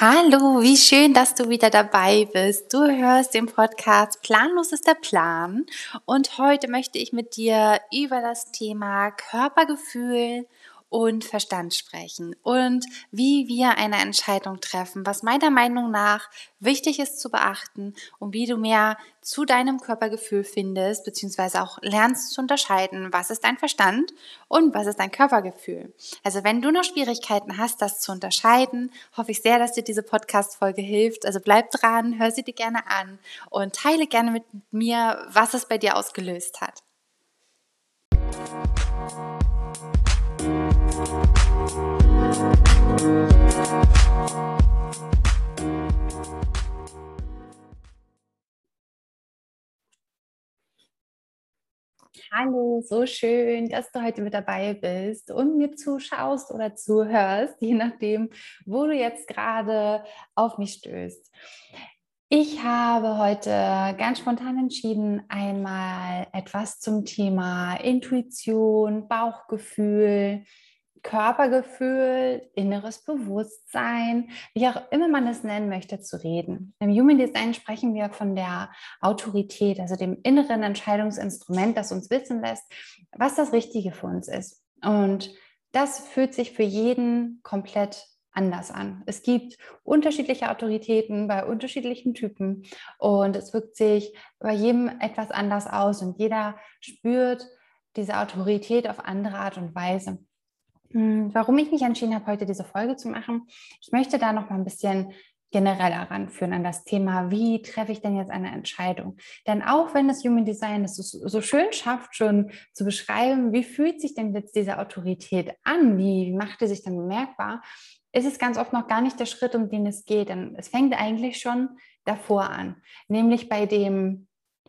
Hallo, wie schön, dass du wieder dabei bist. Du hörst den Podcast Planlos ist der Plan und heute möchte ich mit dir über das Thema Körpergefühl und Verstand sprechen und wie wir eine Entscheidung treffen, was meiner Meinung nach wichtig ist zu beachten und wie du mehr zu deinem Körpergefühl findest, beziehungsweise auch lernst zu unterscheiden, was ist dein Verstand und was ist dein Körpergefühl. Also wenn du noch Schwierigkeiten hast, das zu unterscheiden, hoffe ich sehr, dass dir diese Podcast-Folge hilft. Also bleib dran, hör sie dir gerne an und teile gerne mit mir, was es bei dir ausgelöst hat. Hallo, so schön, dass du heute mit dabei bist und mir zuschaust oder zuhörst, je nachdem, wo du jetzt gerade auf mich stößt. Ich habe heute ganz spontan entschieden, einmal etwas zum Thema Intuition, Bauchgefühl, Körpergefühl, inneres Bewusstsein, wie auch immer man es nennen möchte, zu reden. Im Human Design sprechen wir von der Autorität, also dem inneren Entscheidungsinstrument, das uns wissen lässt, was das Richtige für uns ist. Und das fühlt sich für jeden komplett anders an. Es gibt unterschiedliche Autoritäten bei unterschiedlichen Typen und es wirkt sich bei jedem etwas anders aus und jeder spürt diese Autorität auf andere Art und Weise. Hm, warum ich mich entschieden habe, heute diese Folge zu machen, ich möchte da noch mal ein bisschen generell heranführen an das Thema, wie treffe ich denn jetzt eine Entscheidung? Denn auch wenn das Human Design es so schön schafft, schon zu beschreiben, wie fühlt sich denn jetzt diese Autorität an, wie macht sie sich dann bemerkbar, ist es ganz oft noch gar nicht der Schritt, um den es geht. Denn es fängt eigentlich schon davor an, nämlich bei dem,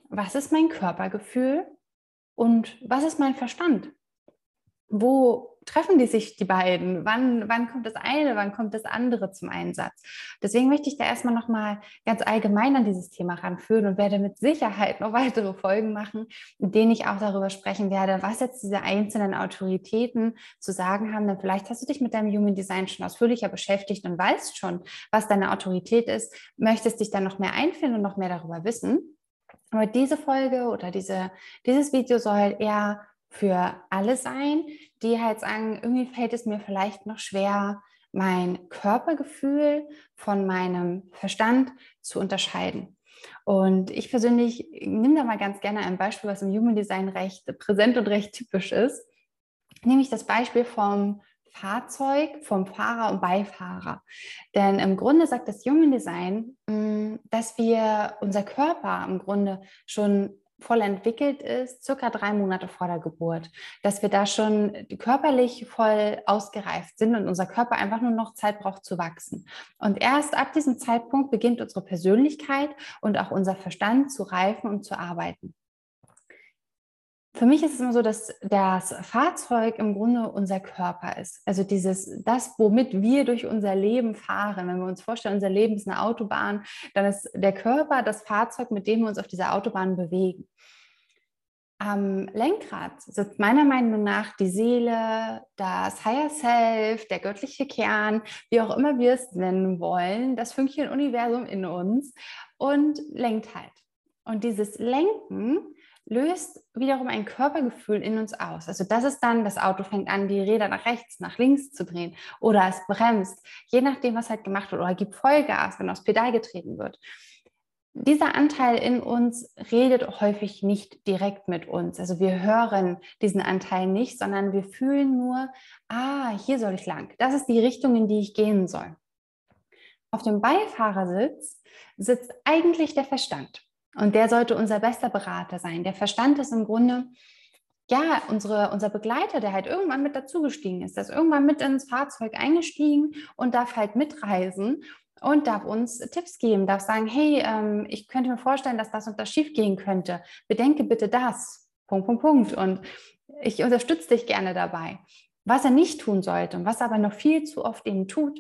was ist mein Körpergefühl und was ist mein Verstand? Wo treffen die sich, die beiden? Wann, wann kommt das eine, wann kommt das andere zum Einsatz? Deswegen möchte ich da erstmal nochmal ganz allgemein an dieses Thema ranführen und werde mit Sicherheit noch weitere Folgen machen, in denen ich auch darüber sprechen werde, was jetzt diese einzelnen Autoritäten zu sagen haben. Denn vielleicht hast du dich mit deinem Human Design schon ausführlicher beschäftigt und weißt schon, was deine Autorität ist, möchtest dich dann noch mehr einfinden und noch mehr darüber wissen. Aber diese Folge oder diese, dieses Video soll eher für alle sein, die halt sagen, irgendwie fällt es mir vielleicht noch schwer, mein Körpergefühl von meinem Verstand zu unterscheiden. Und ich persönlich nehme da mal ganz gerne ein Beispiel, was im Human Design recht präsent und recht typisch ist, nämlich das Beispiel vom Fahrzeug, vom Fahrer und Beifahrer. Denn im Grunde sagt das Human Design, mm, dass wir unser Körper im Grunde schon voll entwickelt ist, circa drei Monate vor der Geburt, dass wir da schon körperlich voll ausgereift sind und unser Körper einfach nur noch Zeit braucht zu wachsen. Und erst ab diesem Zeitpunkt beginnt unsere Persönlichkeit und auch unser Verstand zu reifen und zu arbeiten. Für mich ist es immer so, dass das Fahrzeug im Grunde unser Körper ist. Also dieses, das, womit wir durch unser Leben fahren. Wenn wir uns vorstellen, unser Leben ist eine Autobahn, dann ist der Körper das Fahrzeug, mit dem wir uns auf dieser Autobahn bewegen. Am Lenkrad sitzt meiner Meinung nach die Seele, das Higher Self, der göttliche Kern, wie auch immer wir es nennen wollen, das Fünkchen Universum in uns und lenkt halt. Und dieses Lenken löst wiederum ein Körpergefühl in uns aus. Also das ist dann, das Auto fängt an, die Räder nach rechts, nach links zu drehen oder es bremst, je nachdem, was halt gemacht wird oder gibt Vollgas, wenn aufs Pedal getreten wird. Dieser Anteil in uns redet häufig nicht direkt mit uns. Also wir hören diesen Anteil nicht, sondern wir fühlen nur, ah, hier soll ich lang. Das ist die Richtung, in die ich gehen soll. Auf dem Beifahrersitz sitzt eigentlich der Verstand. Und der sollte unser bester Berater sein. Der Verstand ist im Grunde ja, unsere, unser Begleiter, der halt irgendwann mit dazugestiegen ist, der ist irgendwann mit ins Fahrzeug eingestiegen und darf halt mitreisen und darf uns Tipps geben, darf sagen, hey, ähm, ich könnte mir vorstellen, dass das und das schief gehen könnte. Bedenke bitte das. Punkt, Punkt, Punkt. Und ich unterstütze dich gerne dabei. Was er nicht tun sollte und was er aber noch viel zu oft eben tut,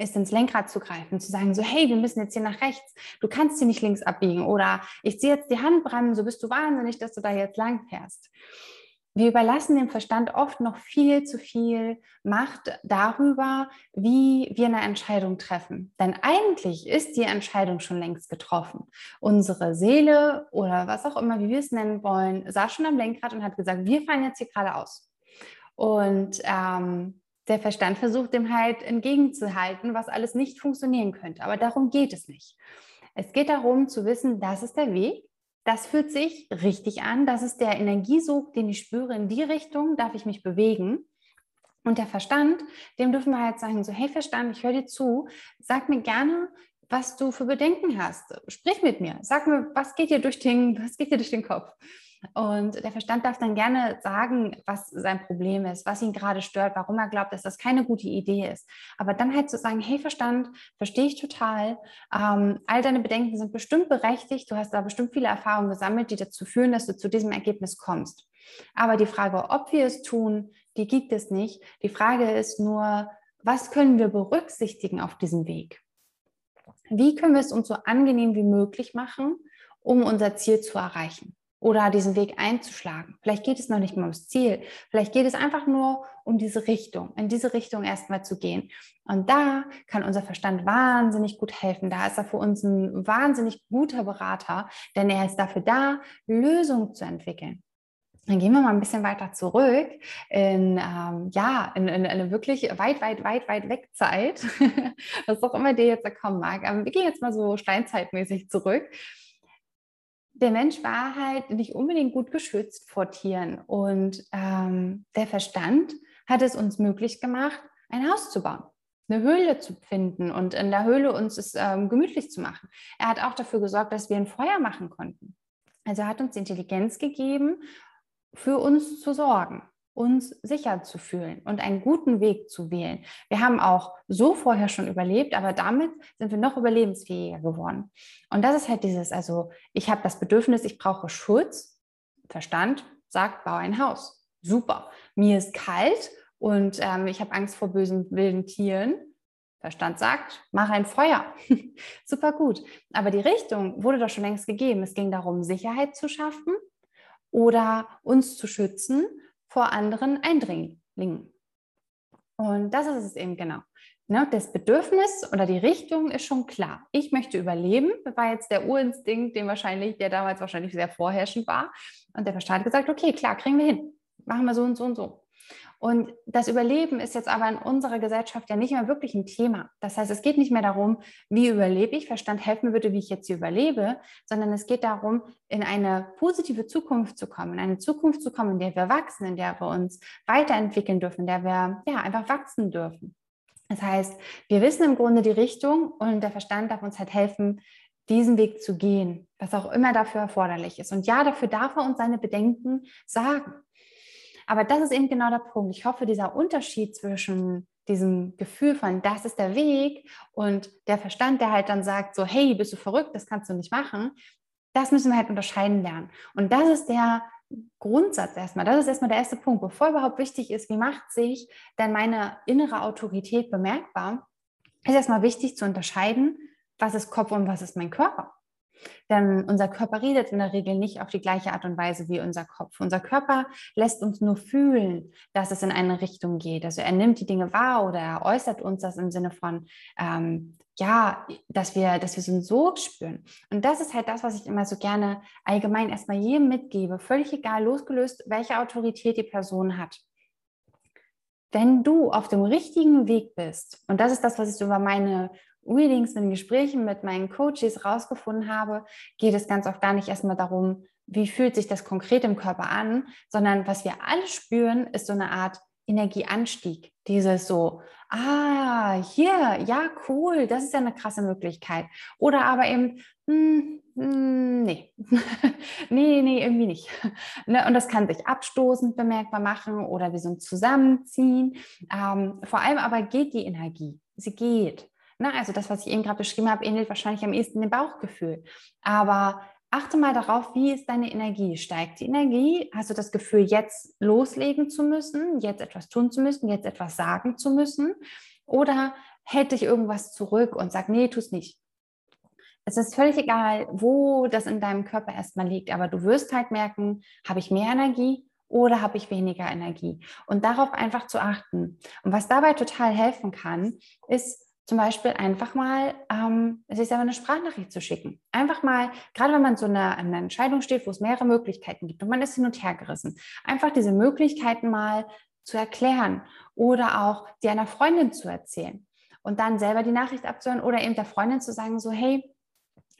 ist ins Lenkrad zu greifen, zu sagen, so, hey, wir müssen jetzt hier nach rechts, du kannst hier nicht links abbiegen oder ich ziehe jetzt die Handbremse, so bist du wahnsinnig, dass du da jetzt lang fährst. wir überlassen dem Verstand oft noch viel zu viel Macht darüber, wie wir eine Entscheidung treffen. Denn eigentlich ist die Entscheidung schon längst getroffen. Unsere Seele oder was auch immer, wie wir es nennen wollen, saß schon am Lenkrad und hat gesagt, wir fahren jetzt hier geradeaus. Und ähm, der Verstand versucht dem halt entgegenzuhalten, was alles nicht funktionieren könnte. Aber darum geht es nicht. Es geht darum zu wissen, das ist der Weg das fühlt sich richtig an. Das ist der Energiesog, den ich spüre. In die Richtung darf ich mich bewegen. Und der Verstand, dem dürfen wir halt sagen, so, hey Verstand, ich höre dir zu, sag mir gerne, was du für Bedenken hast. Sprich mit mir, sag mir, was geht dir durch den, was geht dir durch den Kopf? Und der Verstand darf dann gerne sagen, was sein Problem ist, was ihn gerade stört, warum er glaubt, dass das keine gute Idee ist. Aber dann halt zu sagen, hey Verstand, verstehe ich total. Ähm, all deine Bedenken sind bestimmt berechtigt. Du hast da bestimmt viele Erfahrungen gesammelt, die dazu führen, dass du zu diesem Ergebnis kommst. Aber die Frage, ob wir es tun, die gibt es nicht. Die Frage ist nur, was können wir berücksichtigen auf diesem Weg? Wie können wir es uns so angenehm wie möglich machen, um unser Ziel zu erreichen? Oder diesen Weg einzuschlagen. Vielleicht geht es noch nicht mal ums Ziel. Vielleicht geht es einfach nur um diese Richtung, in diese Richtung erstmal zu gehen. Und da kann unser Verstand wahnsinnig gut helfen. Da ist er für uns ein wahnsinnig guter Berater, denn er ist dafür da, Lösungen zu entwickeln. Dann gehen wir mal ein bisschen weiter zurück in, ähm, ja, in, in, eine wirklich weit, weit, weit, weit weg Zeit, was auch immer dir jetzt kommen mag. Aber wir gehen jetzt mal so steinzeitmäßig zurück der Mensch war halt nicht unbedingt gut geschützt vor Tieren. Und ähm, der Verstand hat es uns möglich gemacht, ein Haus zu bauen, eine Höhle zu finden und in der Höhle uns es ähm, gemütlich zu machen. Er hat auch dafür gesorgt, dass wir ein Feuer machen konnten. Also er hat uns Intelligenz gegeben, für uns zu sorgen uns sicher zu fühlen und einen guten Weg zu wählen. Wir haben auch so vorher schon überlebt, aber damit sind wir noch überlebensfähiger geworden. Und das ist halt dieses, also ich habe das Bedürfnis, ich brauche Schutz. Verstand sagt, bau ein Haus. Super. Mir ist kalt und ähm, ich habe Angst vor bösen wilden Tieren. Verstand sagt, mach ein Feuer. Super gut. Aber die Richtung wurde doch schon längst gegeben. Es ging darum, Sicherheit zu schaffen oder uns zu schützen vor anderen Eindringlingen. Und das ist es eben genau. Ne, das Bedürfnis oder die Richtung ist schon klar. Ich möchte überleben, war jetzt der Urinstinkt, den wahrscheinlich, der damals wahrscheinlich sehr vorherrschend war. Und der Verstand hat gesagt, okay, klar, kriegen wir hin. Machen wir so und so und so. Und das Überleben ist jetzt aber in unserer Gesellschaft ja nicht mehr wirklich ein Thema. Das heißt, es geht nicht mehr darum, wie überlebe ich, Verstand, helf mir bitte, wie ich jetzt hier überlebe, sondern es geht darum, in eine positive Zukunft zu kommen, in eine Zukunft zu kommen, in der wir wachsen, in der wir uns weiterentwickeln dürfen, in der wir ja einfach wachsen dürfen. Das heißt, wir wissen im Grunde die Richtung und der Verstand darf uns halt helfen, diesen Weg zu gehen, was auch immer dafür erforderlich ist. Und ja, dafür darf er uns seine Bedenken sagen. Aber das ist eben genau der Punkt. Ich hoffe, dieser Unterschied zwischen diesem Gefühl von, das ist der Weg und der Verstand, der halt dann sagt, so, hey, bist du verrückt, das kannst du nicht machen, das müssen wir halt unterscheiden lernen. Und das ist der Grundsatz erstmal. Das ist erstmal der erste Punkt. Bevor überhaupt wichtig ist, wie macht sich denn meine innere Autorität bemerkbar, ist erstmal wichtig zu unterscheiden, was ist Kopf und was ist mein Körper. Denn unser Körper redet in der Regel nicht auf die gleiche Art und Weise wie unser Kopf. Unser Körper lässt uns nur fühlen, dass es in eine Richtung geht. Also er nimmt die Dinge wahr oder er äußert uns das im Sinne von, ähm, ja, dass wir, dass wir so einen Sog spüren. Und das ist halt das, was ich immer so gerne allgemein erstmal jedem mitgebe, völlig egal, losgelöst, welche Autorität die Person hat wenn du auf dem richtigen Weg bist, und das ist das, was ich so über meine Readings, in Gesprächen mit meinen Coaches rausgefunden habe, geht es ganz oft gar nicht erstmal darum, wie fühlt sich das konkret im Körper an, sondern was wir alle spüren, ist so eine Art Energieanstieg. Dieses so, ah, hier, ja, cool, das ist ja eine krasse Möglichkeit. Oder aber eben, hm, hm, nee, nee, nee, irgendwie nicht. Ne? Und das kann sich abstoßend bemerkbar machen oder wie so ein Zusammenziehen. Ähm, vor allem aber geht die Energie, sie geht. Ne? Also das, was ich eben gerade beschrieben habe, ähnelt wahrscheinlich am ehesten dem Bauchgefühl. Aber achte mal darauf, wie ist deine Energie? Steigt die Energie? Hast du das Gefühl, jetzt loslegen zu müssen, jetzt etwas tun zu müssen, jetzt etwas sagen zu müssen? Oder hält dich irgendwas zurück und sagt, nee, tu es nicht? Es ist völlig egal, wo das in deinem Körper erstmal liegt, aber du wirst halt merken, habe ich mehr Energie oder habe ich weniger Energie? Und darauf einfach zu achten. Und was dabei total helfen kann, ist zum Beispiel einfach mal ähm, sich selber eine Sprachnachricht zu schicken. Einfach mal, gerade wenn man so eine, eine Entscheidung steht, wo es mehrere Möglichkeiten gibt und man ist hin und her gerissen, einfach diese Möglichkeiten mal zu erklären oder auch die einer Freundin zu erzählen und dann selber die Nachricht abzuhören oder eben der Freundin zu sagen, so hey,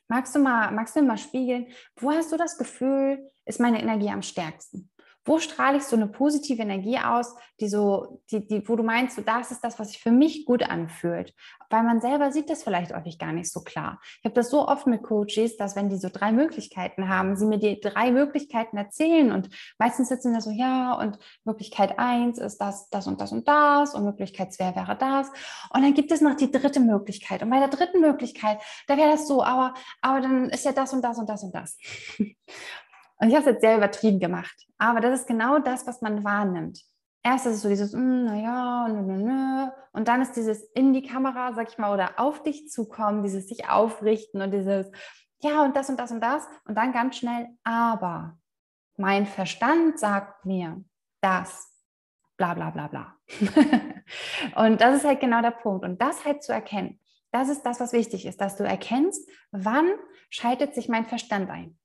magst du mal, magst du mal spiegeln, wo hast du das Gefühl, ist meine Energie am stärksten? Wo strahle ich so eine positive Energie aus, die so, die, die, wo du meinst, so, das ist das, was sich für mich gut anfühlt? Weil man selber sieht das vielleicht häufig gar nicht so klar. Ich habe das so oft mit Coaches, dass wenn die so drei Möglichkeiten haben, sie mir die drei Möglichkeiten erzählen und meistens sitzen da so, ja, und Möglichkeit eins ist das, das und das und das und Möglichkeit zwei wäre das. Und dann gibt es noch die dritte Möglichkeit. Und bei der dritten Möglichkeit, da wäre das so, aber, aber dann ist ja das und das und das und das. Und ich habe es jetzt sehr übertrieben gemacht. Aber das ist genau das, was man wahrnimmt. Erst ist es so dieses, mm, naja, nö, nö, nö. Und dann ist dieses in die Kamera, sag ich mal, oder auf dich zukommen, dieses sich aufrichten und dieses, ja, und das und das und das. Und dann ganz schnell, aber mein Verstand sagt mir das, bla bla bla bla. und das ist halt genau der Punkt. Und das halt zu erkennen, das ist das, was wichtig ist, dass du erkennst, wann schaltet sich mein Verstand ein.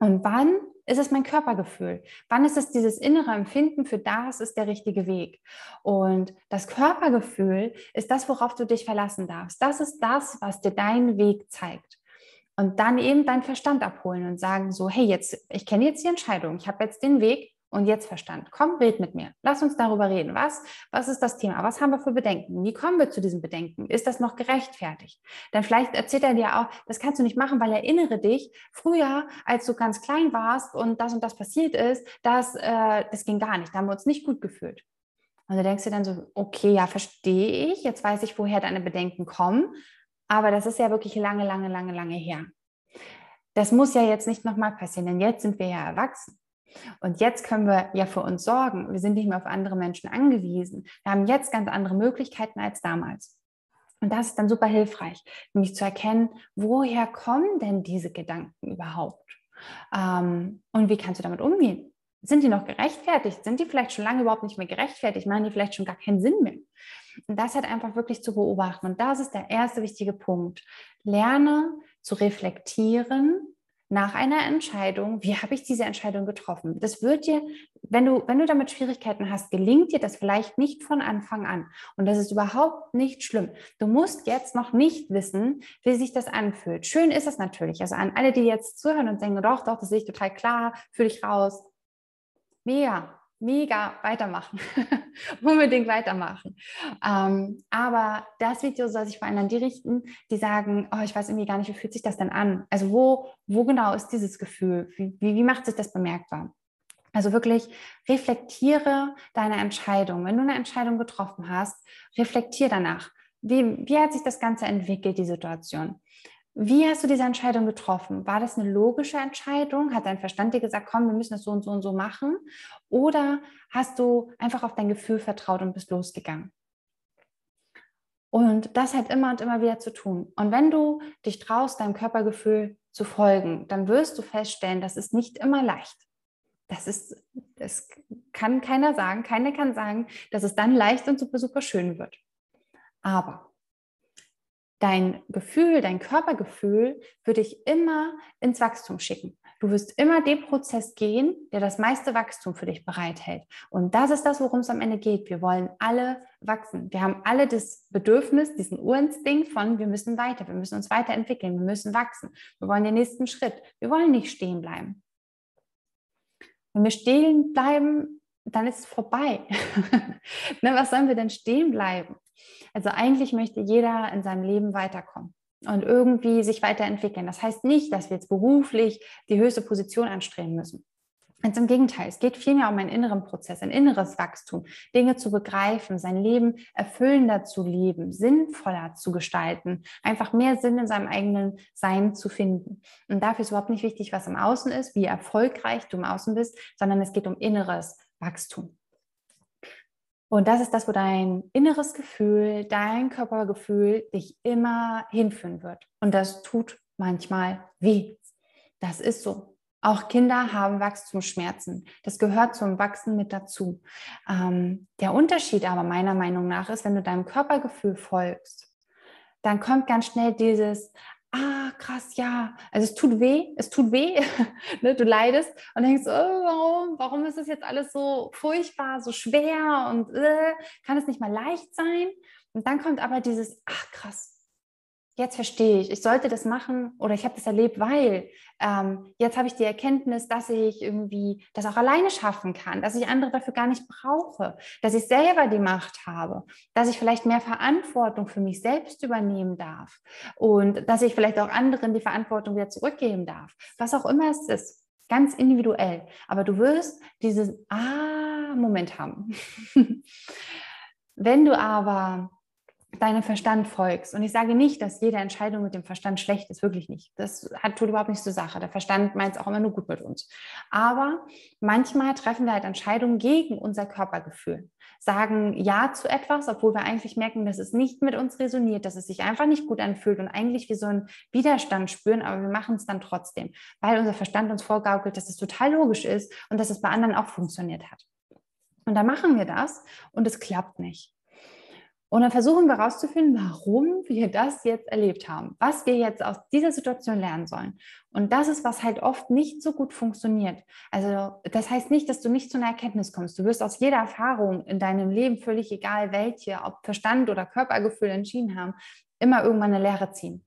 Und wann ist es mein Körpergefühl? Wann ist es dieses innere Empfinden für das ist der richtige Weg? Und das Körpergefühl ist das, worauf du dich verlassen darfst. Das ist das, was dir deinen Weg zeigt. Und dann eben deinen Verstand abholen und sagen so, hey, jetzt, ich kenne jetzt die Entscheidung, ich habe jetzt den Weg, und jetzt Verstand, komm, red mit mir. Lass uns darüber reden. Was, was ist das Thema? Was haben wir für Bedenken? Wie kommen wir zu diesen Bedenken? Ist das noch gerechtfertigt? Dann vielleicht erzählt er dir auch, das kannst du nicht machen, weil erinnere dich, früher, als du ganz klein warst und das und das passiert ist, das, äh, das ging gar nicht. Da haben wir uns nicht gut gefühlt. Und du denkst dir dann so, okay, ja, verstehe ich. Jetzt weiß ich, woher deine Bedenken kommen. Aber das ist ja wirklich lange, lange, lange, lange her. Das muss ja jetzt nicht nochmal passieren, denn jetzt sind wir ja erwachsen. Und jetzt können wir ja für uns sorgen. Wir sind nicht mehr auf andere Menschen angewiesen. Wir haben jetzt ganz andere Möglichkeiten als damals. Und das ist dann super hilfreich, nämlich zu erkennen, woher kommen denn diese Gedanken überhaupt? Ähm, und wie kannst du damit umgehen? Sind die noch gerechtfertigt? Sind die vielleicht schon lange überhaupt nicht mehr gerechtfertigt? Machen die vielleicht schon gar keinen Sinn mehr? Und das halt einfach wirklich zu beobachten. Und das ist der erste wichtige Punkt. Lerne zu reflektieren, nach einer Entscheidung, wie habe ich diese Entscheidung getroffen? Das wird dir, wenn du, wenn du damit Schwierigkeiten hast, gelingt dir das vielleicht nicht von Anfang an. Und das ist überhaupt nicht schlimm. Du musst jetzt noch nicht wissen, wie sich das anfühlt. Schön ist es natürlich. Also an alle, die jetzt zuhören und denken, doch, doch, das sehe ich total klar, fühle ich raus. Mega mega weitermachen. Unbedingt weitermachen. Ähm, aber das Video soll sich vor allem an die richten, die sagen, oh, ich weiß irgendwie gar nicht, wie fühlt sich das denn an? Also wo, wo genau ist dieses Gefühl? Wie, wie, wie macht sich das bemerkbar? Also wirklich reflektiere deine Entscheidung. Wenn du eine Entscheidung getroffen hast, reflektiere danach. Wie, wie hat sich das Ganze entwickelt, die Situation? Wie hast du diese Entscheidung getroffen? War das eine logische Entscheidung? Hat dein Verstand dir gesagt, komm, wir müssen das so und so und so machen? Oder hast du einfach auf dein Gefühl vertraut und bist losgegangen? Und das hat immer und immer wieder zu tun. Und wenn du dich traust, deinem Körpergefühl zu folgen, dann wirst du feststellen, das ist nicht immer leicht. Das ist, das kann keiner sagen. Keiner kann sagen, dass es dann leicht und super, super schön wird. Aber dein Gefühl, dein Körpergefühl wird dich immer ins Wachstum schicken. Du wirst immer den Prozess gehen, der das meiste Wachstum für dich bereithält. Und das ist das, worum es am Ende geht. Wir wollen alle wachsen. Wir haben alle das Bedürfnis, diesen Urinstinkt von, wir müssen weiter, wir müssen uns weiterentwickeln, wir müssen wachsen. Wir wollen den nächsten Schritt. Wir wollen nicht stehen bleiben. Wenn wir stehen bleiben, dann ist es vorbei. ne, was sollen wir denn stehen bleiben? Also eigentlich möchte jeder in seinem Leben weiterkommen und irgendwie sich weiterentwickeln. Das heißt nicht, dass wir jetzt beruflich die höchste Position anstreben müssen. Ganz im Gegenteil, es geht vielmehr um einen inneren Prozess, ein inneres Wachstum, Dinge zu begreifen, sein Leben erfüllender zu leben, sinnvoller zu gestalten, einfach mehr Sinn in seinem eigenen Sein zu finden. Und dafür ist überhaupt nicht wichtig, was im Außen ist, wie erfolgreich du im Außen bist, sondern es geht um inneres Wachstum. Und das ist das, wo dein inneres Gefühl, dein Körpergefühl dich immer hinführen wird. Und das tut manchmal weh. Das ist so. Auch Kinder haben Wachstumsschmerzen. Das gehört zum Wachsen mit dazu. Ähm, der Unterschied aber meiner Meinung nach ist, wenn du deinem Körpergefühl folgst, dann kommt ganz schnell dieses, ah, krass, ja, also es tut weh, es tut weh, ne? du leidest und denkst, oh, warum, warum ist das jetzt alles so furchtbar, so schwer und äh, kann es nicht mal leicht sein? Und dann kommt aber dieses, ach krass, jetzt verstehe ich, ich sollte das machen oder ich habe das erlebt, weil ähm, jetzt habe ich die Erkenntnis, dass ich irgendwie das auch alleine schaffen kann, dass ich andere dafür gar nicht brauche, dass ich selber die Macht habe, dass ich vielleicht mehr Verantwortung für mich selbst übernehmen darf und dass ich vielleicht auch anderen die Verantwortung wieder zurückgeben darf, was auch immer es ist. Ganz individuell. Aber du wirst diesen Ah-Moment haben. Wenn du aber deinem Verstand folgst. Und ich sage nicht, dass jede Entscheidung mit dem Verstand schlecht ist, wirklich nicht. Das hat, tut überhaupt nichts zur Sache. Der Verstand meint es auch immer nur gut mit uns. Aber manchmal treffen wir halt Entscheidungen gegen unser Körpergefühl. Sagen Ja zu etwas, obwohl wir eigentlich merken, dass es nicht mit uns resoniert, dass es sich einfach nicht gut anfühlt und eigentlich wie so einen Widerstand spüren, aber wir machen es dann trotzdem, weil unser Verstand uns vorgaukelt, dass es total logisch ist und dass es bei anderen auch funktioniert hat. Und dann machen wir das und es klappt nicht. Und dann versuchen wir herauszufinden, warum wir das jetzt erlebt haben, was wir jetzt aus dieser Situation lernen sollen. Und das ist, was halt oft nicht so gut funktioniert. Also das heißt nicht, dass du nicht zu einer Erkenntnis kommst. Du wirst aus jeder Erfahrung in deinem Leben, völlig egal welche, ob Verstand oder Körpergefühl entschieden haben, immer irgendwann eine Lehre ziehen.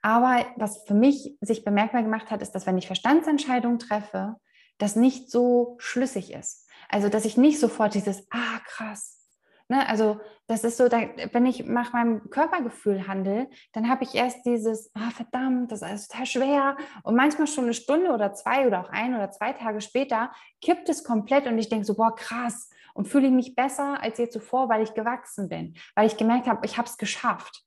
Aber was für mich sich bemerkbar gemacht hat, ist, dass wenn ich Verstandsentscheidungen treffe, das nicht so schlüssig ist. Also dass ich nicht sofort dieses, ah krass, Ne, also das ist so, da, wenn ich nach meinem Körpergefühl handle, dann habe ich erst dieses, ah, verdammt, das ist total schwer. Und manchmal schon eine Stunde oder zwei oder auch ein oder zwei Tage später kippt es komplett und ich denke so, boah, krass. Und fühle ich mich besser als je zuvor, weil ich gewachsen bin, weil ich gemerkt habe, ich habe es geschafft.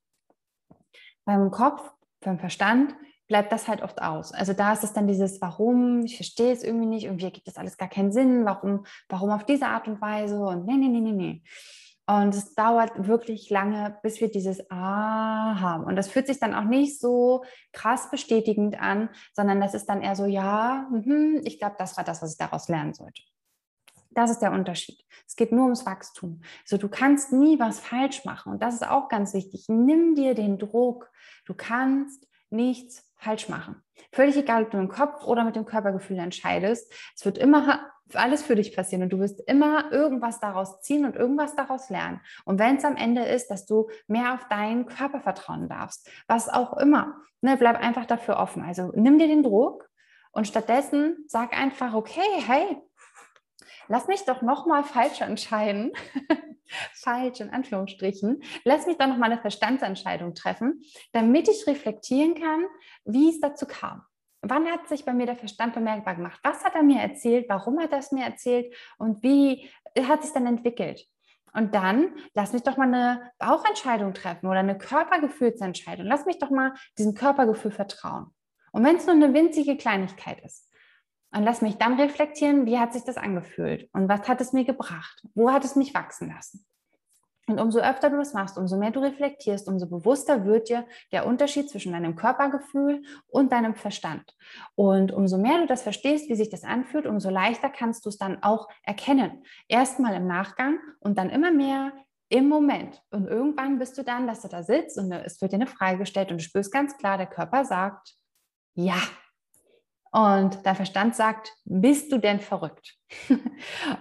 Beim Kopf, beim Verstand bleibt das halt oft aus. Also da ist es dann dieses, warum, ich verstehe es irgendwie nicht, irgendwie gibt das alles gar keinen Sinn, warum, warum auf diese Art und Weise und nee, nee, nee, nee, nee. Und es dauert wirklich lange, bis wir dieses Ah haben. Und das fühlt sich dann auch nicht so krass bestätigend an, sondern das ist dann eher so, ja, mh, ich glaube, das war das, was ich daraus lernen sollte. Das ist der Unterschied. Es geht nur ums Wachstum. So, du kannst nie was falsch machen. Und das ist auch ganz wichtig. Nimm dir den Druck. Du kannst nichts falsch machen. Völlig egal, ob du im Kopf oder mit dem Körpergefühl entscheidest. Es wird immer alles für dich passieren und du wirst immer irgendwas daraus ziehen und irgendwas daraus lernen. Und wenn es am Ende ist, dass du mehr auf deinen Körper vertrauen darfst, was auch immer, ne, bleib einfach dafür offen. Also nimm dir den Druck und stattdessen sag einfach, okay, hey, lass mich doch nochmal falsch entscheiden. falsch in Anführungsstrichen. Lass mich doch nochmal eine Verstandsentscheidung treffen, damit ich reflektieren kann, wie es dazu kam. Wann hat sich bei mir der Verstand bemerkbar gemacht? Was hat er mir erzählt? Warum hat er es mir erzählt? Und wie hat sich dann entwickelt? Und dann lass mich doch mal eine Bauchentscheidung treffen oder eine Körpergefühlsentscheidung. Lass mich doch mal diesem Körpergefühl vertrauen. Und wenn es nur eine winzige Kleinigkeit ist, und lass mich dann reflektieren, wie hat sich das angefühlt und was hat es mir gebracht? Wo hat es mich wachsen lassen? Und umso öfter du das machst, umso mehr du reflektierst, umso bewusster wird dir der Unterschied zwischen deinem Körpergefühl und deinem Verstand. Und umso mehr du das verstehst, wie sich das anfühlt, umso leichter kannst du es dann auch erkennen. Erstmal im Nachgang und dann immer mehr im Moment. Und irgendwann bist du dann, dass du da sitzt und es wird dir eine Frage gestellt und du spürst ganz klar, der Körper sagt, ja, und dein Verstand sagt, bist du denn verrückt?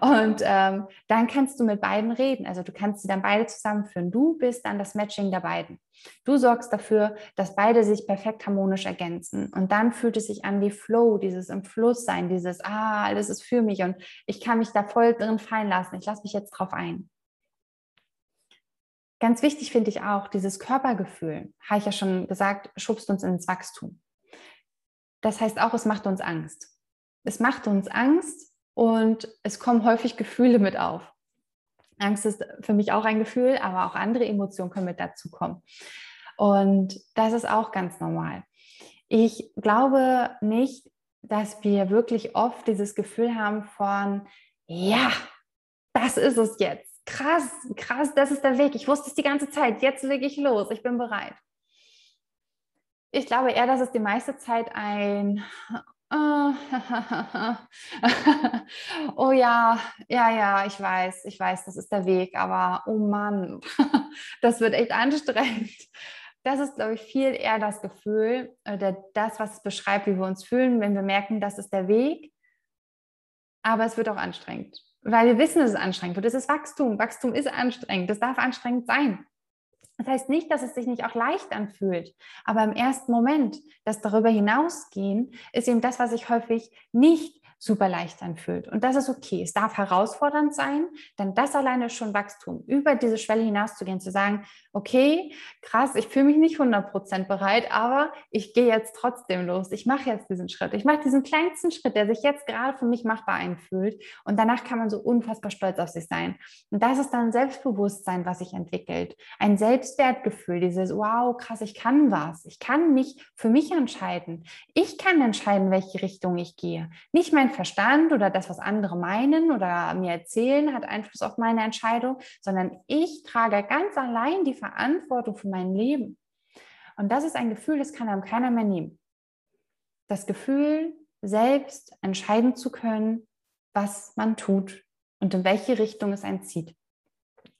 und ähm, dann kannst du mit beiden reden. Also du kannst sie dann beide zusammenführen. Du bist dann das Matching der beiden. Du sorgst dafür, dass beide sich perfekt harmonisch ergänzen. Und dann fühlt es sich an wie Flow, dieses im Fluss sein, dieses, ah, alles ist für mich und ich kann mich da voll drin fallen lassen. Ich lasse mich jetzt drauf ein. Ganz wichtig finde ich auch, dieses Körpergefühl, habe ich ja schon gesagt, schubst uns ins Wachstum. Das heißt auch, es macht uns Angst. Es macht uns Angst und es kommen häufig Gefühle mit auf. Angst ist für mich auch ein Gefühl, aber auch andere Emotionen können mit dazu kommen. Und das ist auch ganz normal. Ich glaube nicht, dass wir wirklich oft dieses Gefühl haben von, ja, das ist es jetzt. Krass, krass, das ist der Weg. Ich wusste es die ganze Zeit. Jetzt lege ich los. Ich bin bereit. Ich glaube eher, dass es die meiste Zeit ein, oh ja, ja, ja, ich weiß, ich weiß, das ist der Weg, aber oh Mann, das wird echt anstrengend. Das ist, glaube ich, viel eher das Gefühl oder das, was es beschreibt, wie wir uns fühlen, wenn wir merken, das ist der Weg, aber es wird auch anstrengend, weil wir wissen, es anstrengend wird. Es ist Wachstum. Wachstum ist anstrengend. Das darf anstrengend sein. Das heißt nicht, dass es sich nicht auch leicht anfühlt, aber im ersten Moment, das darüber hinausgehen, ist eben das, was sich häufig nicht super leicht anfühlt. Und das ist okay. Es darf herausfordernd sein, denn das alleine ist schon Wachstum. Über diese Schwelle hinauszugehen, zu sagen, okay, krass, ich fühle mich nicht 100% bereit, aber ich gehe jetzt trotzdem los. Ich mache jetzt diesen Schritt. Ich mache diesen kleinsten Schritt, der sich jetzt gerade für mich machbar einfühlt. Und danach kann man so unfassbar stolz auf sich sein. Und das ist dann Selbstbewusstsein, was sich entwickelt. Ein Selbstwertgefühl, dieses, wow, krass, ich kann was. Ich kann mich für mich entscheiden. Ich kann entscheiden, welche Richtung ich gehe. Nicht mein Verstand oder das, was andere meinen oder mir erzählen, hat Einfluss auf meine Entscheidung, sondern ich trage ganz allein die Verantwortung für mein Leben. Und das ist ein Gefühl, das kann einem keiner mehr nehmen. Das Gefühl, selbst entscheiden zu können, was man tut und in welche Richtung es einen zieht.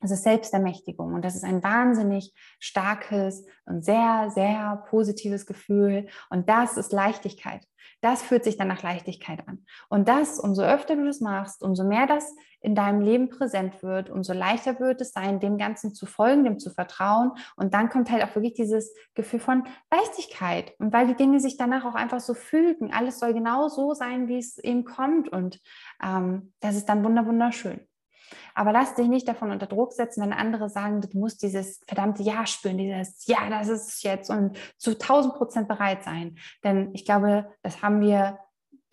Das ist Selbstermächtigung und das ist ein wahnsinnig starkes und sehr, sehr positives Gefühl. Und das ist Leichtigkeit. Das fühlt sich dann nach Leichtigkeit an. Und das, umso öfter du das machst, umso mehr das in deinem Leben präsent wird, umso leichter wird es sein, dem Ganzen zu folgen, dem zu vertrauen. Und dann kommt halt auch wirklich dieses Gefühl von Leichtigkeit. Und weil die Dinge sich danach auch einfach so fügen. Alles soll genau so sein, wie es eben kommt. Und ähm, das ist dann wunderschön. Aber lass dich nicht davon unter Druck setzen, wenn andere sagen, du musst dieses verdammte Ja spüren, dieses Ja, das ist es jetzt und zu 1000 Prozent bereit sein. Denn ich glaube, das haben wir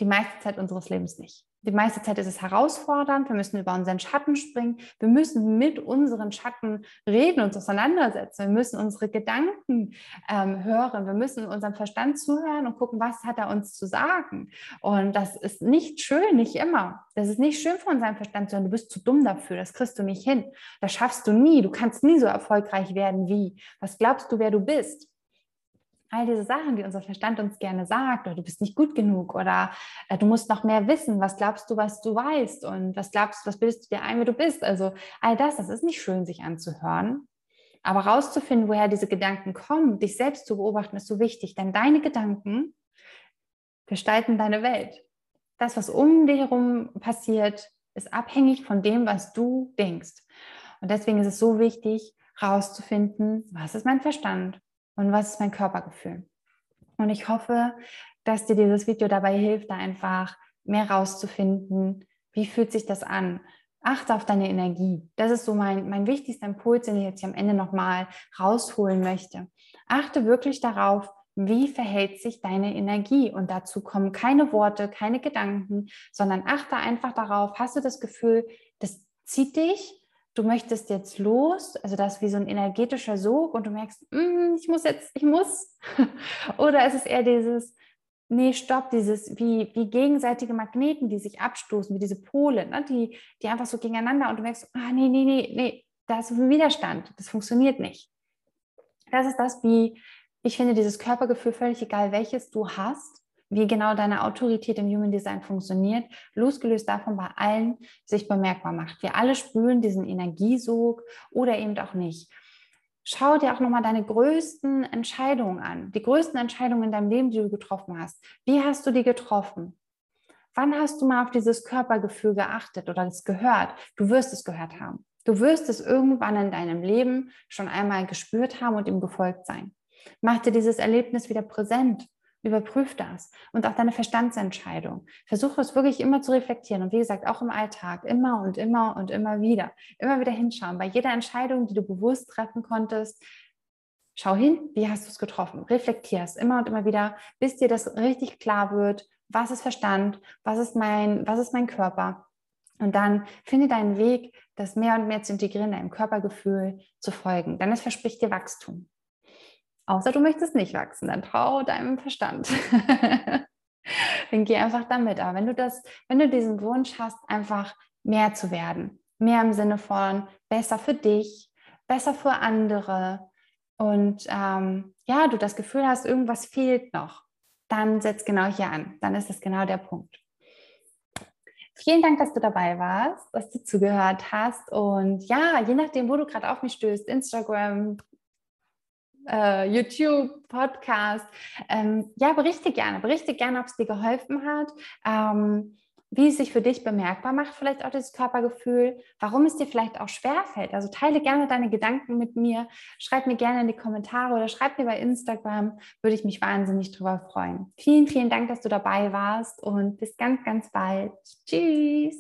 die meiste Zeit unseres Lebens nicht. Die meiste Zeit ist es herausfordernd. Wir müssen über unseren Schatten springen. Wir müssen mit unseren Schatten reden, uns auseinandersetzen. Wir müssen unsere Gedanken ähm, hören. Wir müssen unserem Verstand zuhören und gucken, was hat er uns zu sagen. Und das ist nicht schön, nicht immer. Das ist nicht schön von seinem Verstand zu hören. Du bist zu dumm dafür. Das kriegst du nicht hin. Das schaffst du nie. Du kannst nie so erfolgreich werden wie. Was glaubst du, wer du bist? All diese Sachen, die unser Verstand uns gerne sagt, oder du bist nicht gut genug oder äh, du musst noch mehr wissen, was glaubst du, was du weißt und was glaubst du, was bildest du dir ein, wer du bist. Also all das, das ist nicht schön, sich anzuhören. Aber rauszufinden, woher diese Gedanken kommen, dich selbst zu beobachten, ist so wichtig, denn deine Gedanken gestalten deine Welt. Das, was um dich herum passiert, ist abhängig von dem, was du denkst. Und deswegen ist es so wichtig, rauszufinden, was ist mein Verstand, und was ist mein Körpergefühl. Und ich hoffe, dass dir dieses Video dabei hilft, da einfach mehr rauszufinden, wie fühlt sich das an. Achte auf deine Energie. Das ist so mein, mein wichtigster Impuls, den ich jetzt hier am Ende nochmal rausholen möchte. Achte wirklich darauf, wie verhält sich deine Energie? Und dazu kommen keine Worte, keine Gedanken, sondern achte einfach darauf, hast du das Gefühl, das zieht dich du möchtest jetzt los, also das ist wie so ein energetischer Sog und du merkst, mm, ich muss jetzt, ich muss. Oder ist es eher dieses, nee, stopp, dieses wie, wie gegenseitige Magneten, die sich abstoßen, wie diese Pole, ne, die, die einfach so gegeneinander und du merkst, ah, nee, nee, nee, nee, da ist ein Widerstand, das funktioniert nicht. Das ist das, wie ich finde, dieses Körpergefühl, völlig egal welches du hast, wie genau deine Autorität im Human Design funktioniert, losgelöst davon bei allen sich bemerkbar macht. Wir alle spüren diesen Energiesog oder eben auch nicht. Schau dir auch nochmal deine größten Entscheidungen an, die größten Entscheidungen in deinem Leben, die du getroffen hast. Wie hast du die getroffen? Wann hast du mal auf dieses Körpergefühl geachtet oder es gehört? Du wirst es gehört haben. Du wirst es irgendwann in deinem Leben schon einmal gespürt haben und ihm gefolgt sein. Mach dir dieses Erlebnis wieder präsent Überprüf das und auch deine Verstandsentscheidung. Versuche es wirklich immer zu reflektieren und wie gesagt, auch im Alltag, immer und immer und immer wieder. Immer wieder hinschauen. Bei jeder Entscheidung, die du bewusst treffen konntest, schau hin, wie hast du es getroffen. Reflektier es immer und immer wieder, bis dir das richtig klar wird, was ist Verstand, was ist mein, was ist mein Körper. Und dann finde deinen Weg, das mehr und mehr zu integrieren, deinem Körpergefühl zu folgen. Denn es verspricht dir Wachstum. Außer du möchtest nicht wachsen, dann trau deinem Verstand. dann geh einfach damit. Aber wenn du das, wenn du diesen Wunsch hast, einfach mehr zu werden, mehr im Sinne von besser für dich, besser für andere und ähm, ja, du das Gefühl hast, irgendwas fehlt noch, dann setz genau hier an. Dann ist das genau der Punkt. Vielen Dank, dass du dabei warst, dass du zugehört hast. Und ja, je nachdem, wo du gerade auf mich stößt, Instagram, äh, YouTube, Podcast, ähm, ja, berichte gerne, berichte gerne, ob es dir geholfen hat. Ähm, wie es sich für dich bemerkbar macht, vielleicht auch dieses Körpergefühl, warum es dir vielleicht auch schwerfällt. Also teile gerne deine Gedanken mit mir, schreib mir gerne in die Kommentare oder schreib mir bei Instagram, würde ich mich wahnsinnig drüber freuen. Vielen, vielen Dank, dass du dabei warst und bis ganz, ganz bald. Tschüss.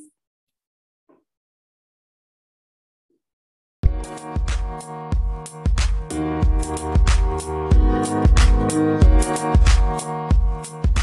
Thank you.